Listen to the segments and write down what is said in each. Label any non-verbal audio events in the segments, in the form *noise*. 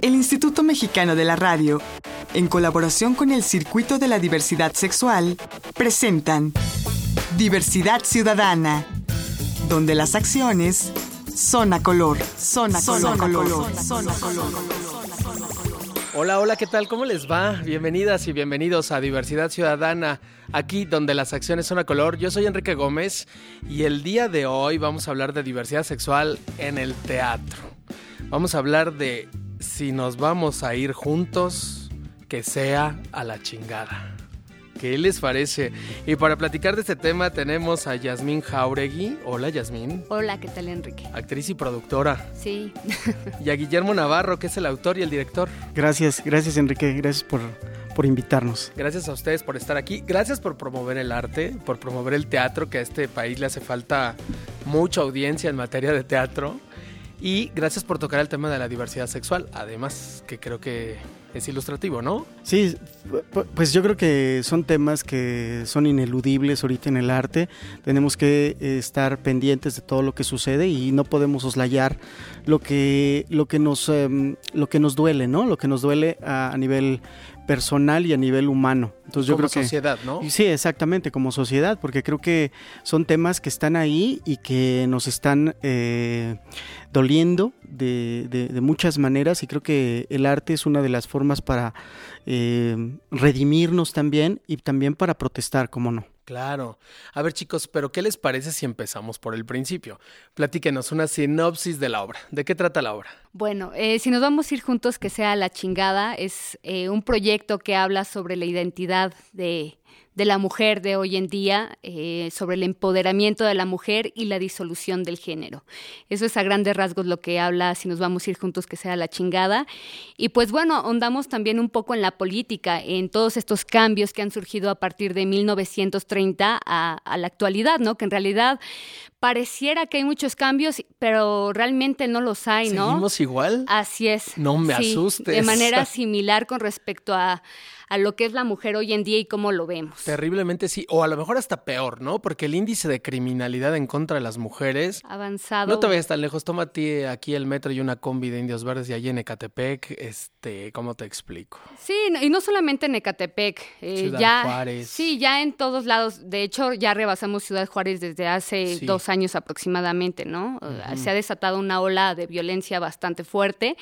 El Instituto Mexicano de la Radio, en colaboración con el Circuito de la Diversidad Sexual, presentan Diversidad Ciudadana, donde las acciones son a color, son a color, color, son a color. Hola, hola, ¿qué tal? ¿Cómo les va? Bienvenidas y bienvenidos a Diversidad Ciudadana, aquí donde las acciones son a color. Yo soy Enrique Gómez y el día de hoy vamos a hablar de diversidad sexual en el teatro. Vamos a hablar de si nos vamos a ir juntos, que sea a la chingada. ¿Qué les parece? Y para platicar de este tema tenemos a Yasmín Jauregui. Hola Yasmín. Hola, ¿qué tal Enrique? Actriz y productora. Sí. y a Guillermo Navarro, que es el autor y el director. Gracias, gracias Enrique, gracias por, por invitarnos. Gracias a ustedes por estar aquí. Gracias por promover el arte, por promover el teatro, que a este país le hace falta mucha audiencia en materia de teatro. Y gracias por tocar el tema de la diversidad sexual, además que creo que es ilustrativo, ¿no? Sí, pues yo creo que son temas que son ineludibles ahorita en el arte. Tenemos que estar pendientes de todo lo que sucede y no podemos oslayar lo que, lo que, nos, em, lo que nos duele, ¿no? Lo que nos duele a, nivel personal y a nivel humano. Entonces yo como creo sociedad, ¿no? Sí, exactamente, como sociedad, porque creo que son temas que están ahí y que nos están eh, doliendo de, de, muchas maneras y creo que el arte es una de las formas para eh, redimirnos también y también para protestar, como no. Claro. A ver chicos, pero ¿qué les parece si empezamos por el principio? Platíquenos una sinopsis de la obra. ¿De qué trata la obra? Bueno, eh, si nos vamos a ir juntos, que sea la chingada, es eh, un proyecto que habla sobre la identidad de de la mujer de hoy en día, eh, sobre el empoderamiento de la mujer y la disolución del género. Eso es a grandes rasgos lo que habla, si nos vamos a ir juntos, que sea la chingada. Y pues bueno, ahondamos también un poco en la política, en todos estos cambios que han surgido a partir de 1930 a, a la actualidad, ¿no? Que en realidad pareciera que hay muchos cambios, pero realmente no los hay, ¿no? ¿Seguimos igual? Así es. No me asustes. De manera *laughs* similar con respecto a a lo que es la mujer hoy en día y cómo lo vemos. Terriblemente sí, o a lo mejor hasta peor, ¿no? Porque el índice de criminalidad en contra de las mujeres... Avanzado. No te vayas tan lejos, tómate aquí el metro y una combi de Indios Verdes y allí en Ecatepec, este, ¿cómo te explico? Sí, y no solamente en Ecatepec, eh, ya... Juárez. Sí, ya en todos lados, de hecho ya rebasamos Ciudad Juárez desde hace dos años aproximadamente, ¿no? Se ha desatado una ola de violencia bastante fuerte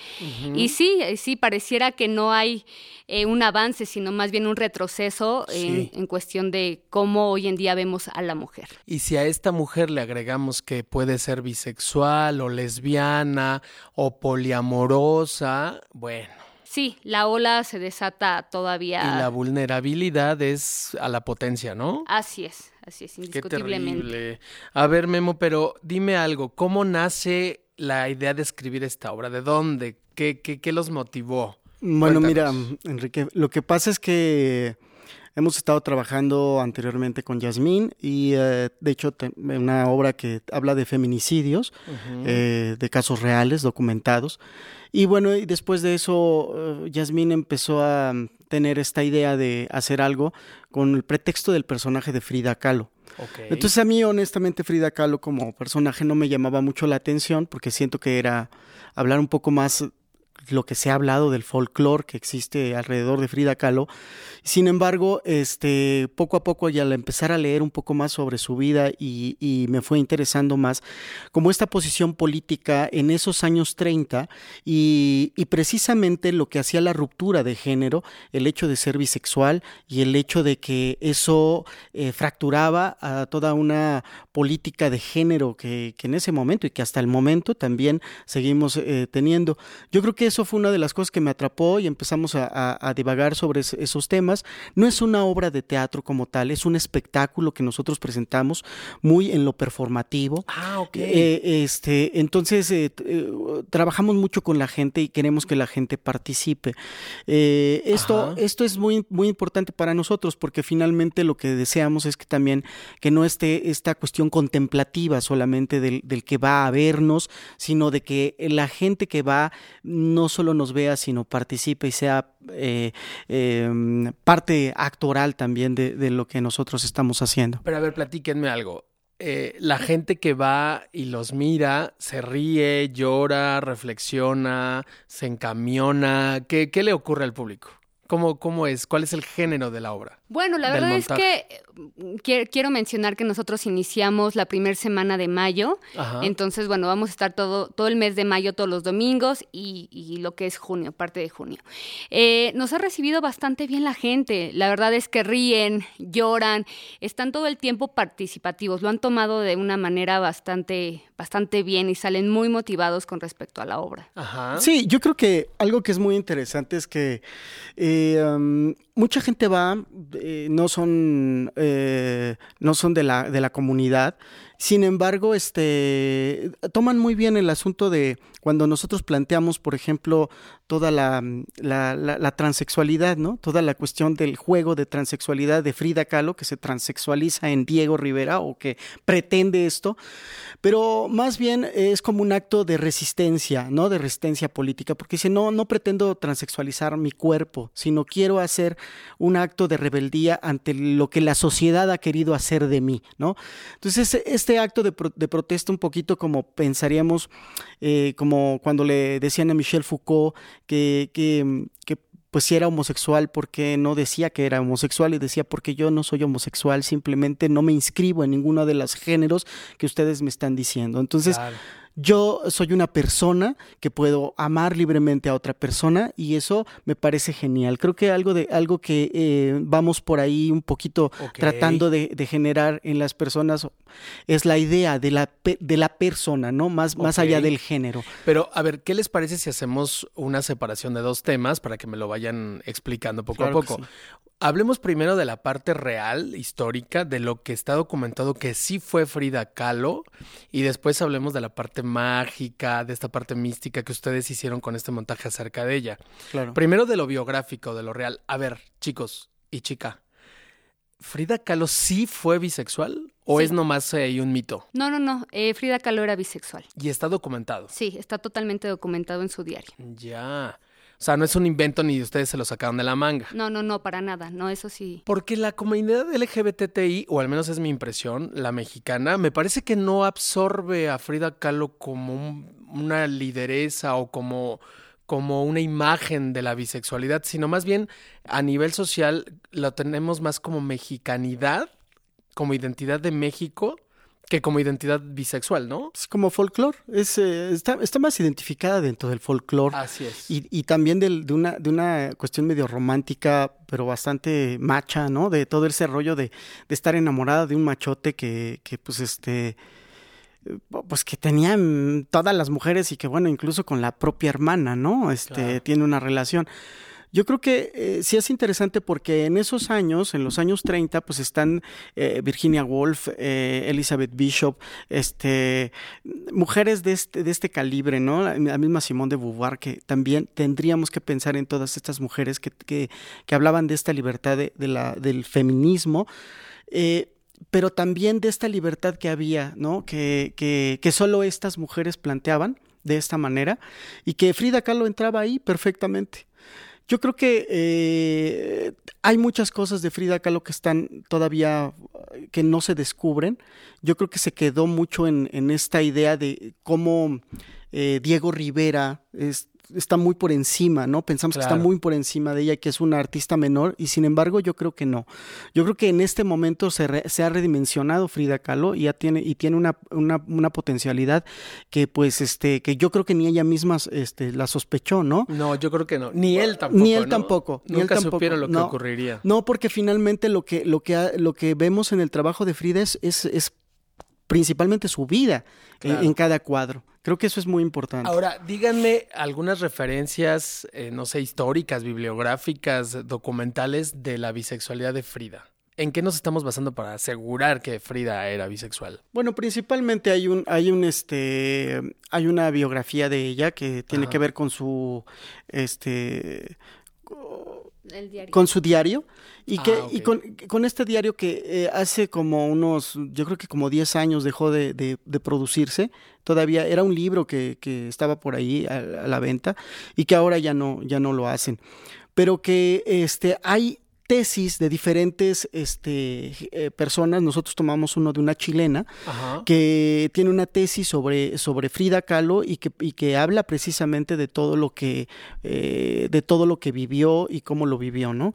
y sí, eh, sí, pareciera que no hay eh, un avance, sino más bien un retroceso en, cuestión de cómo hoy en día vemos a la mujer. Y si a esta mujer le agregamos que puede ser bisexual o lesbiana o poliamorosa, bueno. Sí, la ola se desata todavía. Y la vulnerabilidad es a la potencia, ¿no? Así es, así es, indiscutiblemente. Qué terrible. A ver, Memo, pero dime algo, ¿cómo nace la idea de escribir esta obra? ¿De dónde? ¿Qué, qué, qué los motivó? Bueno, mira, Enrique, lo que pasa es que hemos estado trabajando anteriormente con Yasmín y eh, de hecho una obra que habla de feminicidios, eh, de casos reales, documentados. Y bueno, y después de eso, eh, Yasmín empezó a tener esta idea de hacer algo con el pretexto del personaje de Frida Kahlo. Entonces a mí honestamente Frida Kahlo como personaje no me llamaba mucho la atención porque siento que era hablar un poco más lo que se ha hablado del folclore que existe alrededor de Frida Kahlo. Sin embargo, este, poco a poco y al empezar a leer un poco más sobre su vida y, me fue interesando más como esta posición política en esos años 30 y, precisamente lo que hacía la ruptura de género, el hecho de ser bisexual y el hecho de que eso eh, fracturaba a toda una política de género que, en ese momento y que hasta el momento también seguimos eh, teniendo. Yo creo que eso fue una de las cosas que me atrapó y empezamos a, divagar sobre esos temas. No es una obra de teatro como tal, es un espectáculo que nosotros presentamos muy en lo performativo. Ah, ok. Eh, este, entonces, eh, eh, trabajamos mucho con la gente y queremos que la gente participe. esto, esto es muy, muy importante para nosotros porque finalmente lo que deseamos es que también que no esté esta cuestión contemplativa solamente del, del que va a vernos, sino de que la gente que va no solo nos vea, sino participe y sea eh, em, parte actoral también de, lo que nosotros estamos haciendo. Pero a ver, platíquenme algo. eh, la gente que va y los mira se ríe, llora, reflexiona, se encamiona. ¿Qué, qué le ocurre al público? ¿Cómo, ¿Cómo es? ¿Cuál es el género de la obra? Bueno, la verdad es que mm, quiero mencionar que nosotros iniciamos la primera semana de mayo. Entonces, bueno, vamos a estar todo, todo el mes de mayo, todos los domingos y, lo que es junio, parte de junio. Eh, nos ha recibido bastante bien la gente. La verdad es que ríen, lloran, están todo el tiempo participativos. Lo han tomado de una manera bastante, bastante bien y salen muy motivados con respecto a la obra. Sí, yo creo que algo que es muy interesante es que eh, um, mucha gente va, eh, no son, eh, no son de la, de la comunidad, sin embargo, este, toman muy bien el asunto de cuando nosotros planteamos, por ejemplo, toda la, la, transexualidad, ¿no? Toda la cuestión del juego de transexualidad de Frida Kahlo, que se transexualiza en Diego Rivera o que pretende esto, pero más bien es como un acto de resistencia, ¿no? De resistencia política, porque dice, no, no pretendo transexualizar mi cuerpo, sino quiero hacer un acto de rebeldía ante lo que la sociedad ha querido hacer de mí, ¿no? Entonces, este acto de, protesta un poquito como pensaríamos, eh, como cuando le decían a Michel Foucault que, que, que pues si era homosexual, porque no decía que era homosexual y decía porque yo no soy homosexual, simplemente no me inscribo en ninguno de los géneros que ustedes me están diciendo. Entonces, yo soy una persona que puedo amar libremente a otra persona y eso me parece genial. Creo que algo de algo que eh, vamos por ahí un poquito tratando de, generar en las personas es la idea de la de la persona, ¿no? Más más allá del género. Pero a ver, ¿qué les parece si hacemos una separación de dos temas para que me lo vayan explicando poco a poco? Hablemos primero de la parte real, histórica, de lo que está documentado que sí fue Frida Kahlo, y después hablemos de la parte mágica, de esta parte mística que ustedes hicieron con este montaje acerca de ella. Claro. Primero de lo biográfico, de lo real. A ver, chicos y chica, ¿Frida Kahlo sí fue bisexual? ¿O es nomás eh, un mito? No, no, no. Eh, Frida Kahlo era bisexual. ¿Y está documentado? Sí, está totalmente documentado en su diario. Ya. O sea, no es un invento ni ustedes se lo sacaron de la manga. No, no, no, para nada. No, eso sí. Porque la comunidad LGBTI, o al menos es mi impresión, la mexicana, me parece que no absorbe a Frida Kahlo como una lideresa o como, como una imagen de la bisexualidad, sino más bien a nivel social lo tenemos más como mexicanidad, como identidad de México que como identidad bisexual, ¿no? Es como folclore, es, eh, está, está, más identificada dentro del folclore. Así es. Y, y también de, de, una, de una cuestión medio romántica, pero bastante macha, ¿no? De todo ese rollo de, de estar enamorada de un machote que, que pues este pues que tenían todas las mujeres y que bueno, incluso con la propia hermana, ¿no? Este tiene una relación. Yo creo que eh, sí es interesante porque en esos años, en los años 30, pues están eh, Virginia Woolf, eh, Elizabeth Bishop, este, mujeres de este, de este calibre, ¿no? La misma Simone de Beauvoir, que también tendríamos que pensar en todas estas mujeres que, hablaban de esta libertad del feminismo. pero también de esta libertad que había, ¿no? Que, que, que solo estas mujeres planteaban de esta manera y que Frida Kahlo entraba ahí perfectamente. Yo creo que eh, hay muchas cosas de Frida Kahlo que están todavía, que no se descubren. Yo creo que se quedó mucho en, en esta idea de cómo eh, Diego Rivera es, está muy por encima, ¿no? Pensamos que está muy por encima de ella, que es una artista menor, y sin embargo yo creo que no. Yo creo que en este momento se, se ha redimensionado Frida Kahlo y ya tiene, y tiene una, una, una, potencialidad que pues este, que yo creo que ni ella misma este, la sospechó, ¿no? No, yo creo que no. Ni él tampoco. Ni él tampoco. Ni Nunca él tampoco. supieron lo que ocurriría. No, porque finalmente lo que, lo que, lo que vemos en el trabajo de Frida es, es, es principalmente su vida claro. en, en, cada cuadro. Creo que eso es muy importante. Ahora, díganme algunas referencias, eh, no sé, históricas, bibliográficas, documentales de la bisexualidad de Frida. ¿En qué nos estamos basando para asegurar que Frida era bisexual? Bueno, principalmente hay un, hay un, este, hay una biografía de ella que tiene Ajá. que ver con su, este, con su diario y que ah, okay. y con, con, este diario que eh, hace como unos yo creo que como 10 años dejó de, de, de producirse todavía era un libro que, que estaba por ahí a, a, la venta y que ahora ya no ya no lo hacen pero que este hay tesis de diferentes este, eh, personas. Nosotros tomamos uno de una chilena que tiene una tesis sobre, sobre Frida Kahlo y que, y que habla precisamente de todo lo que eh, de todo lo que vivió y cómo lo vivió, ¿no?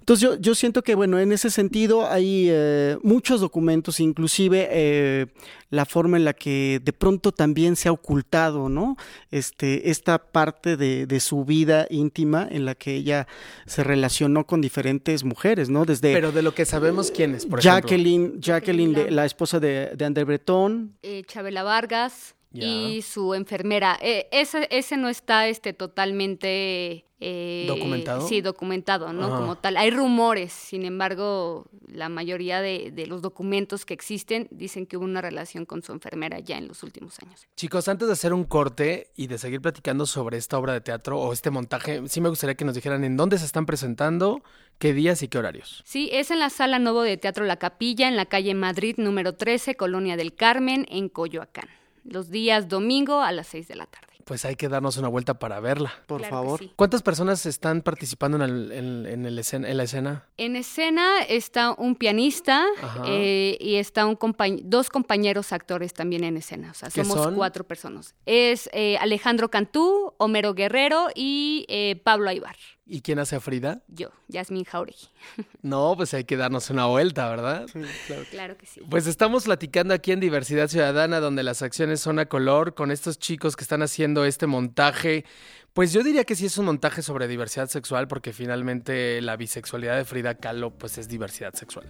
Entonces yo, yo siento que bueno, en ese sentido hay eh, muchos documentos, inclusive la forma en la que de pronto también se ha ocultado, ¿no? Este, esta parte de, de su vida íntima en la que ella se relacionó con diferentes mujeres, ¿no? Desde Pero de lo que sabemos quiénes, por Jacqueline, ejemplo. Jacqueline, la esposa de, de André Breton. Eh, Chabela Vargas y su enfermera. Eh, ese, ese no está este, totalmente... Eh, ¿Documentado? Sí, documentado, ¿no? Como tal. Hay rumores, sin embargo, la mayoría de, de, los documentos que existen dicen que hubo una relación con su enfermera ya en los últimos años. Chicos, antes de hacer un corte y de seguir platicando sobre esta obra de teatro o este montaje, sí me gustaría que nos dijeran en dónde se están presentando, qué días y qué horarios. Sí, es en la Sala Nuevo de Teatro La Capilla, en la calle Madrid número 13, Colonia del Carmen, en Coyoacán los días domingo a las 6 de la tarde. Pues hay que darnos una vuelta para verla. Por favor. ¿Cuántas personas están participando en, el, en, el escena, en, la escena? En escena está un pianista eh, y está un dos compañeros actores también en escena. O sea, somos cuatro personas. Es eh, Alejandro Cantú, Homero Guerrero y eh, Pablo Aybar. ¿Y quién hace a Frida? Yo, Yasmín Jauregui. *laughs* No, pues hay que darnos una vuelta, ¿verdad? Sí, claro. claro que sí. Pues estamos platicando aquí en Diversidad Ciudadana, donde las acciones son a color, con estos chicos que están haciendo este montaje. Pues yo diría que sí es un montaje sobre diversidad sexual, porque finalmente la bisexualidad de Frida Kahlo, pues es diversidad sexual.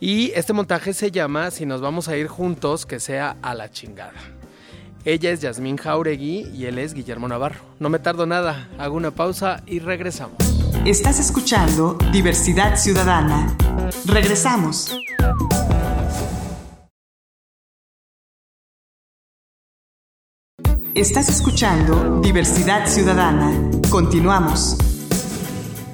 Y este montaje se llama Si nos vamos a ir juntos, que sea a la chingada. Ella es Yasmín Jauregui y él es Guillermo Navarro. No me tardo nada, hago una pausa y regresamos. Estás escuchando Diversidad Ciudadana. Regresamos. Estás escuchando Diversidad Ciudadana. Continuamos.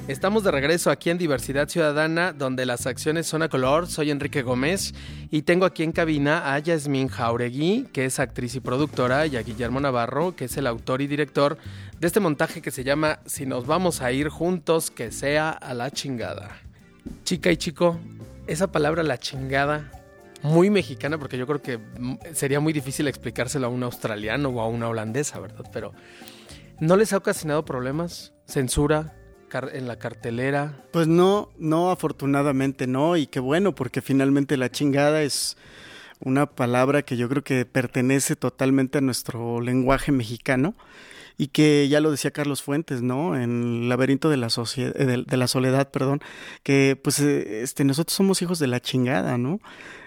Estamos de regreso aquí en Diversidad Ciudadana, donde las acciones son a color. Soy Enrique Gómez y tengo aquí en cabina a Yasmín Jauregui, que es actriz y productora, y a Guillermo Navarro, que es el autor y director de este montaje que se llama Si nos vamos a ir juntos, que sea a la chingada. Chica y chico, esa palabra la chingada, muy mexicana, porque yo creo que sería muy difícil explicárselo a un australiano o a una holandesa, ¿verdad? Pero ¿no les ha ocasionado problemas? ¿Censura? En la cartelera? Pues no, no, afortunadamente no, y qué bueno, porque finalmente la chingada es una palabra que yo creo que pertenece totalmente a nuestro lenguaje mexicano y que ya lo decía Carlos Fuentes, ¿no? En el laberinto de la, eh, de, la soledad, perdón, que pues eh, este, nosotros somos hijos de la chingada, ¿no?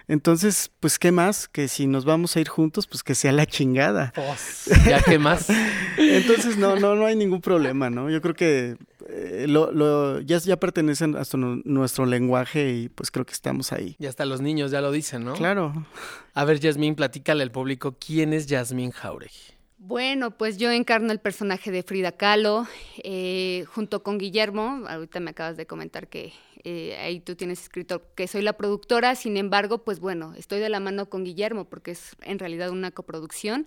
Entonces, pues, ¿qué más? Que si nos vamos a ir juntos, pues que sea la chingada. Pues, ¿Ya qué más? *laughs* Entonces, no, no, no hay ningún problema, ¿no? Yo creo que eh, lo, lo, ya, ya pertenecen a nuestro lenguaje y pues creo que estamos ahí. Y hasta los niños ya lo dicen, ¿no? Claro. A ver, Yasmín, platícale al público, ¿quién es Yasmín Jauregui? Bueno, pues yo encarno el personaje de Frida Kahlo eh, junto con Guillermo. Ahorita me acabas de comentar que eh, ahí tú tienes escrito que soy la productora. Sin embargo, pues bueno, estoy de la mano con Guillermo porque es en realidad una coproducción.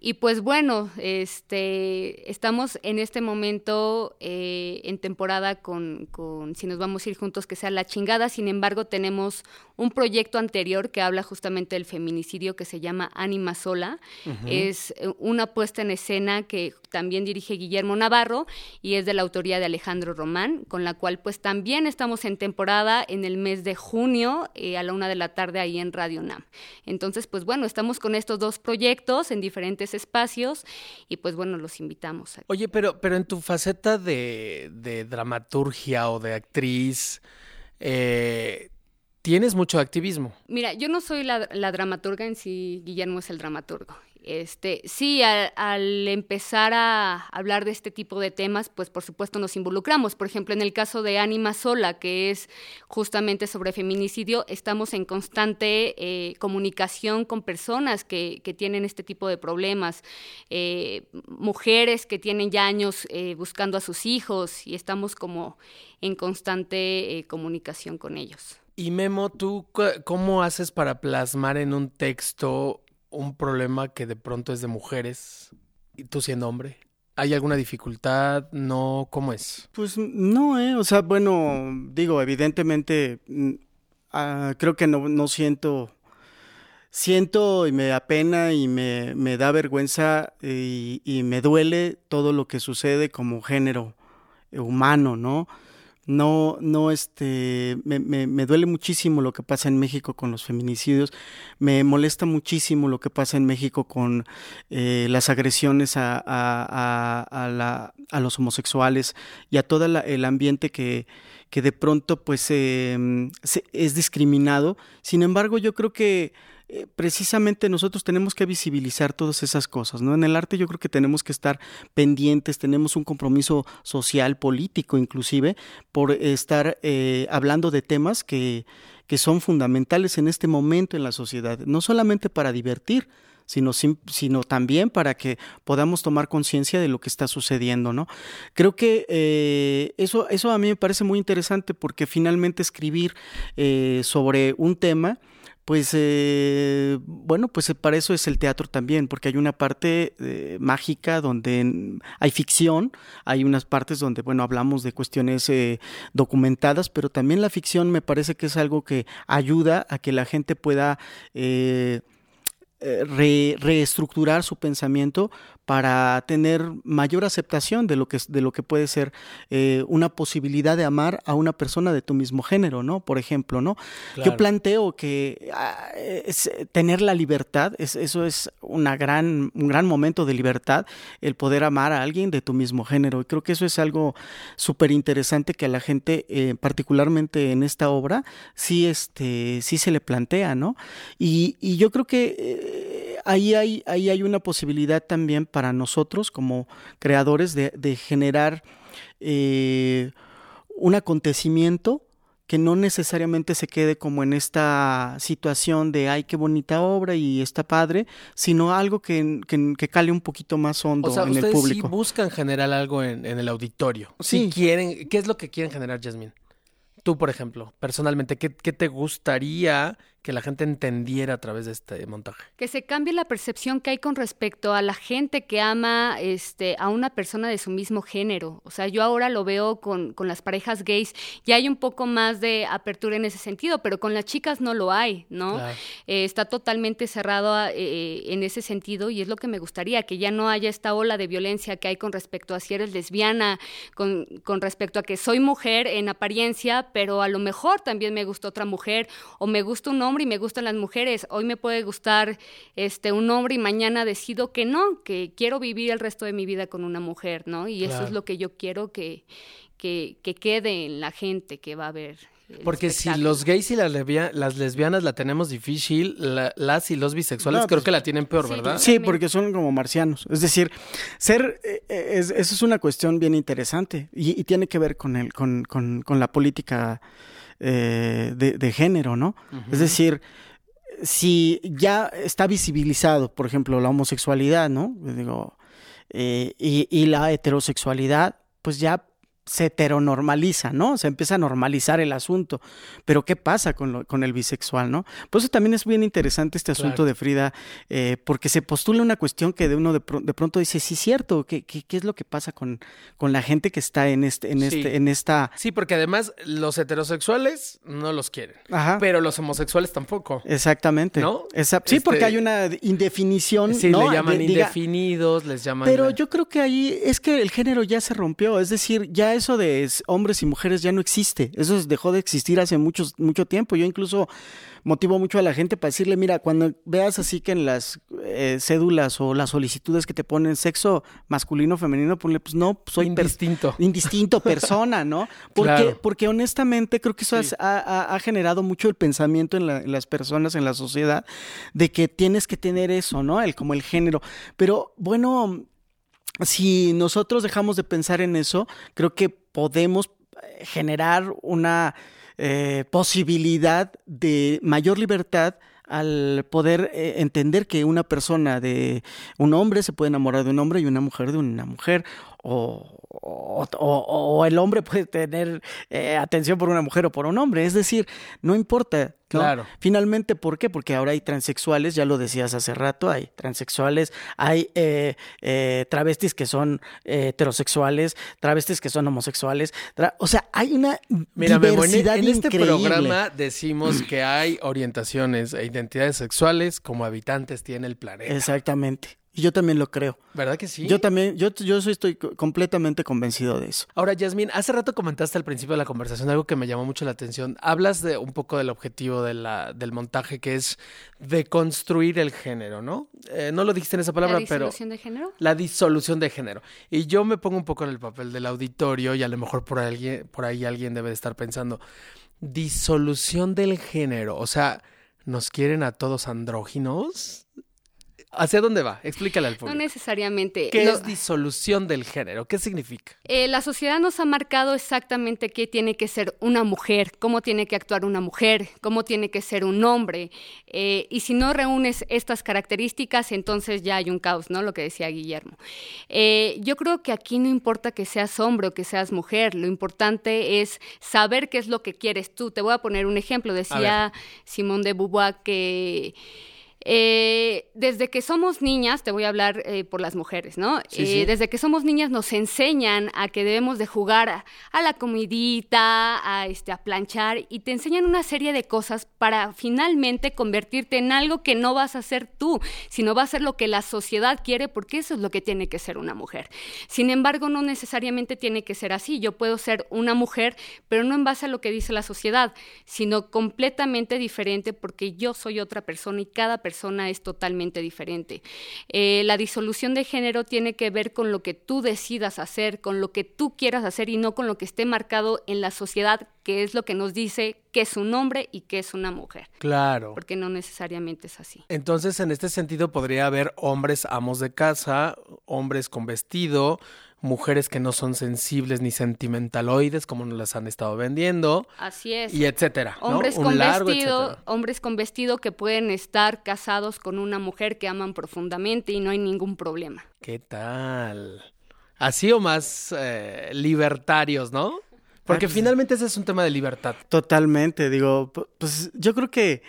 Y pues bueno, este, estamos en este momento eh, en temporada con, con, Si nos vamos a ir juntos, que sea la chingada. Sin embargo, tenemos un proyecto anterior que habla justamente del feminicidio que se llama Ánima Sola. Es eh, una puesta en escena que también dirige Guillermo Navarro y es de la autoría de Alejandro Román, con la cual pues también estamos en temporada en el mes de junio eh, a la una de la tarde ahí en Radio NAM. Entonces, pues bueno, estamos con estos dos proyectos en diferentes espacios y pues bueno, los invitamos. Oye, pero, pero en tu faceta de, de dramaturgia o de actriz, eh, tienes mucho activismo. Mira, yo no soy la, dramaturga en sí, Guillermo es el dramaturgo. Este, sí, al, empezar a hablar de este tipo de temas, pues por supuesto nos involucramos. Por ejemplo, en el caso de Ánima Sola, que es justamente sobre feminicidio, estamos en constante eh, comunicación con personas que, que, tienen este tipo de problemas, eh, mujeres que tienen ya años eh, buscando a sus hijos y estamos como en constante comunicación con ellos. Y Memo, ¿tú cómo haces para plasmar en un texto un problema que de pronto es de mujeres y tú siendo hombre? ¿Hay alguna dificultad? ¿No? ¿Cómo es? Pues no, ¿eh? O sea, bueno, digo, evidentemente, mm, ah, creo que no, no siento siento y me da pena y me, me da vergüenza y, me duele todo lo que sucede como género humano, ¿no? No, no, este, me, me, me, duele muchísimo lo que pasa en México con los feminicidios, me molesta muchísimo lo que pasa en México con eh, las agresiones a, a, a, a, los homosexuales y a todo la, el ambiente que, que de pronto pues eh, se, es discriminado. Sin embargo, yo creo que eh, precisamente nosotros tenemos que visibilizar todas esas cosas, ¿no? En el arte yo creo que tenemos que estar pendientes, tenemos un compromiso social, político inclusive, por estar eh, hablando de temas que, que son fundamentales en este momento en la sociedad, no solamente para divertir, sino, sino también para que podamos tomar conciencia de lo que está sucediendo, ¿no? Creo que eh, eso, eso a mí me parece muy interesante porque finalmente escribir eh, sobre un tema pues eh, bueno, pues para eso es el teatro también, porque hay una parte eh, mágica donde hay ficción, hay unas partes donde, bueno, hablamos de cuestiones eh, documentadas, pero también la ficción me parece que es algo que ayuda a que la gente pueda eh, re, reestructurar su pensamiento para tener mayor aceptación de lo que, de lo que puede ser eh, una posibilidad de amar a una persona de tu mismo género, ¿no? Por ejemplo, ¿no? Claro. Yo planteo que ah, es, tener la libertad, es, eso es una gran, un gran momento de libertad, el poder amar a alguien de tu mismo género. Y creo que eso es algo súper interesante que a la gente, eh, particularmente en esta obra, sí, este, sí se le plantea, ¿no? Y, y yo creo que eh, ahí, hay, ahí hay una posibilidad también para nosotros como creadores de, de generar eh, un acontecimiento que no necesariamente se quede como en esta situación de ay qué bonita obra y está padre, sino algo que, que, que cale un poquito más hondo o sea, en el público. Sí buscan generar algo en, en el auditorio. Sí. Si quieren, ¿qué es lo que quieren generar, Jasmine? Tú, por ejemplo, personalmente, ¿qué, ¿qué, te gustaría que la gente entendiera a través de este montaje? Que se cambie la percepción que hay con respecto a la gente que ama este, a una persona de su mismo género. O sea, yo ahora lo veo con, con las parejas gays, ya hay un poco más de apertura en ese sentido, pero con las chicas no lo hay, ¿no? Claro. Eh, está totalmente cerrado a, eh, en ese sentido y es lo que me gustaría, que ya no haya esta ola de violencia que hay con respecto a si eres lesbiana, con, con respecto a que soy mujer en apariencia, pero a lo mejor también me gusta otra mujer o me gusta un hombre y me gustan las mujeres. Hoy me puede gustar este un hombre y mañana decido que no, que quiero vivir el resto de mi vida con una mujer, ¿no? Y claro. eso es lo que yo quiero que, que, que quede en la gente que va a ver. Porque si los gays y las, las, lesbianas la tenemos difícil, la, las y los bisexuales no, creo pues, que la tienen peor, sí, ¿verdad? Sí, porque son como marcianos. Es decir, ser, eh, es, eso es una cuestión bien interesante y, y tiene que ver con, el, con, con, con la política eh, de, de, género, ¿no? Uh -huh. Es decir, si ya está visibilizado, por ejemplo, la homosexualidad, ¿no? Digo, eh, y, y, la heterosexualidad, pues ya se heteronormaliza, ¿no? Se empieza a normalizar el asunto. Pero ¿qué pasa con, lo, con el bisexual, no? Por eso también es bien interesante este asunto claro. de Frida, eh, porque se postula una cuestión que de uno de, de pronto dice, sí, cierto, ¿qué, ¿qué, qué, es lo que pasa con, con la gente que está en, este, en, este, en esta... Sí, porque además los heterosexuales no los quieren, Ajá. pero los homosexuales tampoco. Exactamente. ¿No? Esa, sí, este... porque hay una indefinición. Sí, ¿no? le llaman de, indefinidos, diga, les llaman... Pero yo creo que ahí es que el género ya se rompió, es decir, ya eso de hombres y mujeres ya no existe. Eso dejó de existir hace muchos, mucho tiempo. Yo incluso motivo mucho a la gente para decirle, mira, cuando veas así que en las eh, cédulas o las solicitudes que te ponen sexo masculino o femenino, ponle, pues no, soy indistinto. Per indistinto *laughs* persona, ¿no? Porque, claro. porque honestamente creo que eso sí. ha, ha, ha, generado mucho el pensamiento en, la, en, las personas, en la sociedad, de que tienes que tener eso, ¿no? El, como el género. Pero bueno, si nosotros dejamos de pensar en eso, creo que podemos generar una eh, posibilidad de mayor libertad al poder eh, entender que una persona de un hombre se puede enamorar de un hombre y una mujer de una mujer o, o, el hombre puede tener eh, atención por una mujer o por un hombre. Es decir, no importa. Claro. Finalmente, ¿por qué? Porque ahora hay transexuales, ya lo decías hace rato, hay transexuales, hay eh, eh, travestis que son heterosexuales, travestis que son homosexuales. o sea, hay una Mira, diversidad en, en este programa decimos que hay orientaciones e identidades sexuales como habitantes tiene el planeta. Exactamente. Y yo también lo creo. ¿Verdad que sí? Yo también, yo, yo estoy completamente convencido de eso. Ahora, Yasmín, hace rato comentaste al principio de la conversación algo que me llamó mucho la atención. Hablas de un poco del objetivo de la, del montaje, que es deconstruir el género, ¿no? Eh, no lo dijiste en esa palabra, pero... ¿La disolución de género? La disolución de género. Y yo me pongo un poco en el papel del auditorio y a lo mejor por, alguien, por ahí alguien debe de estar pensando, disolución del género, o sea, ¿nos quieren a todos andróginos? ¿Hacia dónde va? Explícale al público. No necesariamente. ¿Qué es disolución del género? ¿Qué significa? Eh, la sociedad nos ha marcado exactamente qué tiene que ser una mujer, cómo tiene que actuar una mujer, cómo tiene que ser un hombre. Eh, y si no reúnes estas características, entonces ya hay un caos, ¿no? Lo que decía Guillermo. Eh, yo creo que aquí no importa que seas hombre o que seas mujer, lo importante es saber qué es lo que quieres tú. Te voy a poner un ejemplo. Decía Simón de Beauvoir que eh, desde que somos niñas, te voy a hablar eh, por las mujeres, ¿no? Eh, desde que somos niñas nos enseñan a que debemos de jugar a, la comidita, a, este, a planchar, y te enseñan una serie de cosas para finalmente convertirte en algo que no vas a ser tú, sino va a ser lo que la sociedad quiere, porque eso es lo que tiene que ser una mujer. Sin embargo, no necesariamente tiene que ser así. Yo puedo ser una mujer, pero no en base a lo que dice la sociedad, sino completamente diferente porque yo soy otra persona y cada persona persona es totalmente diferente. Eh, la disolución de género tiene que ver con lo que tú decidas hacer, con lo que tú quieras hacer y no con lo que esté marcado en la sociedad, que es lo que nos dice que es un hombre y que es una mujer. Claro. Porque no necesariamente es así. Entonces, en este sentido, podría haber hombres amos de casa, hombres con vestido, mujeres que no son sensibles ni sentimentaloides como nos las han estado vendiendo. Así es. Y etcétera. Hombres con vestido, hombres con vestido que pueden estar casados con una mujer que aman profundamente y no hay ningún problema. ¿Qué tal? Así o más eh, libertarios, ¿no? Porque ah, pues, finalmente ese es un tema de libertad. Totalmente, digo, pues yo creo que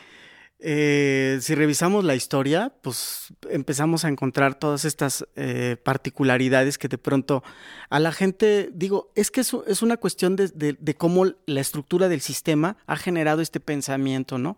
eh, si revisamos la historia, pues empezamos a encontrar todas estas eh, particularidades que de pronto a la gente, digo, es que es, es una cuestión de, de, cómo la estructura del sistema ha generado este pensamiento, ¿no?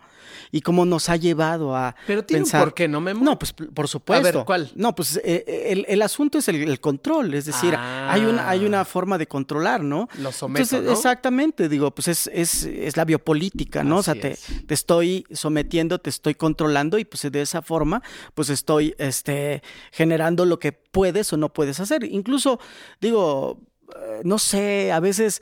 Y cómo nos ha llevado a Pero tiene pensar... por qué, ¿no, Memo? No, pues por supuesto. A ver, ¿cuál? No, pues eh, el, el, asunto es el, control, es decir, hay, una, hay una ah. forma de controlar, ¿no? Lo someto, ¿no? Exactamente, digo, pues es, es, es la biopolítica, ¿no? o sea, te, te estoy sometiendo te estoy controlando y pues de esa forma pues estoy este, generando lo que puedes o no puedes hacer. Incluso digo, eh, no sé, a veces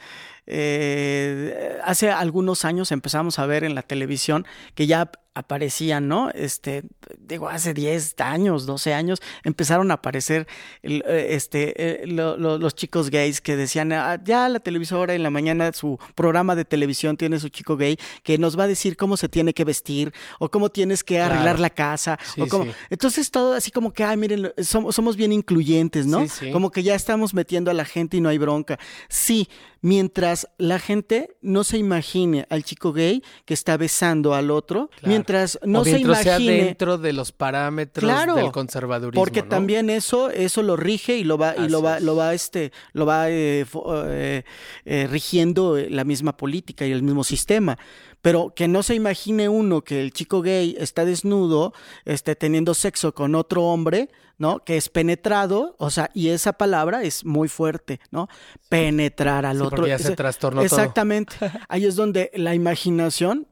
eh, hace algunos años empezamos a ver en la televisión que ya aparecían, ¿no? Este, digo, hace 10 años, 12 años, empezaron a aparecer eh, este, eh, los chicos gays que decían, ah, ya la televisora en la mañana, su programa de televisión tiene su chico gay que nos va a decir cómo se tiene que vestir o cómo tienes que arreglar la casa. o cómo... Entonces todo así como que, ay, miren, somos, somos bien incluyentes, ¿no? Como que ya estamos metiendo a la gente y no hay bronca. Sí, mientras la gente no se imagine al chico gay que está besando al otro, mientras no se imagine sea dentro de los parámetros del conservadurismo, porque también eso eso lo rige y lo va y lo va lo va este lo va eh, eh, eh, rigiendo la misma política y el mismo sistema. Pero que no se imagine uno que el chico gay está desnudo, esté teniendo sexo con otro hombre, ¿no? Que es penetrado, o sea, y esa palabra es muy fuerte, ¿no? Penetrar al otro. Ya se trastornó Exactamente. *laughs* Ahí es donde la imaginación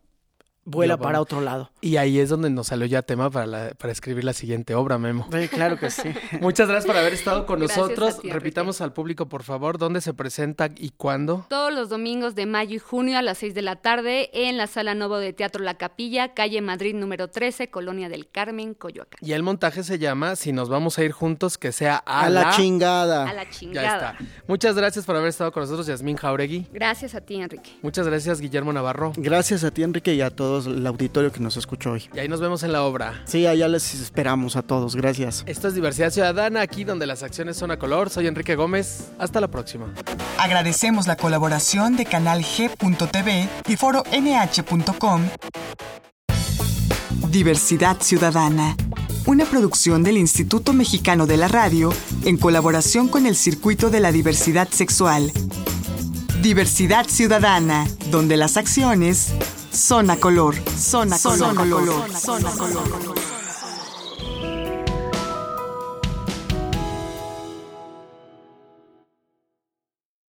vuela para otro lado. Y ahí es donde nos salió ya tema para, para escribir la siguiente obra, Memo. Sí, claro que sí. *laughs* Muchas gracias por haber estado con nosotros. Repitamos al público, por favor, dónde se presenta y cuándo. Todos los domingos de mayo y junio a las 6 de la tarde en la Sala Nuevo de Teatro La Capilla, calle Madrid número 13, Colonia del Carmen, Coyoacán. Y el montaje se llama Si nos vamos a ir juntos, que sea a, la, chingada. A la chingada. Ya está. Muchas gracias por haber estado con nosotros, Yasmín Jauregui. Gracias a ti, Enrique. Muchas gracias, Guillermo Navarro. Gracias a ti, Enrique, y a todos todo el auditorio que nos escuchó hoy. Y ahí nos vemos en la obra. Sí, allá les esperamos a todos. Gracias. Esto es Diversidad Ciudadana, aquí donde las acciones son a color. Soy Enrique Gómez. Hasta la próxima. Agradecemos la colaboración de Canal G.tv y Foro NH.com. Diversidad Ciudadana una producción del Instituto Mexicano de la Radio en colaboración con el Circuito de la Diversidad Sexual. Diversidad Ciudadana, donde las acciones son a color, son a color, color, son a color.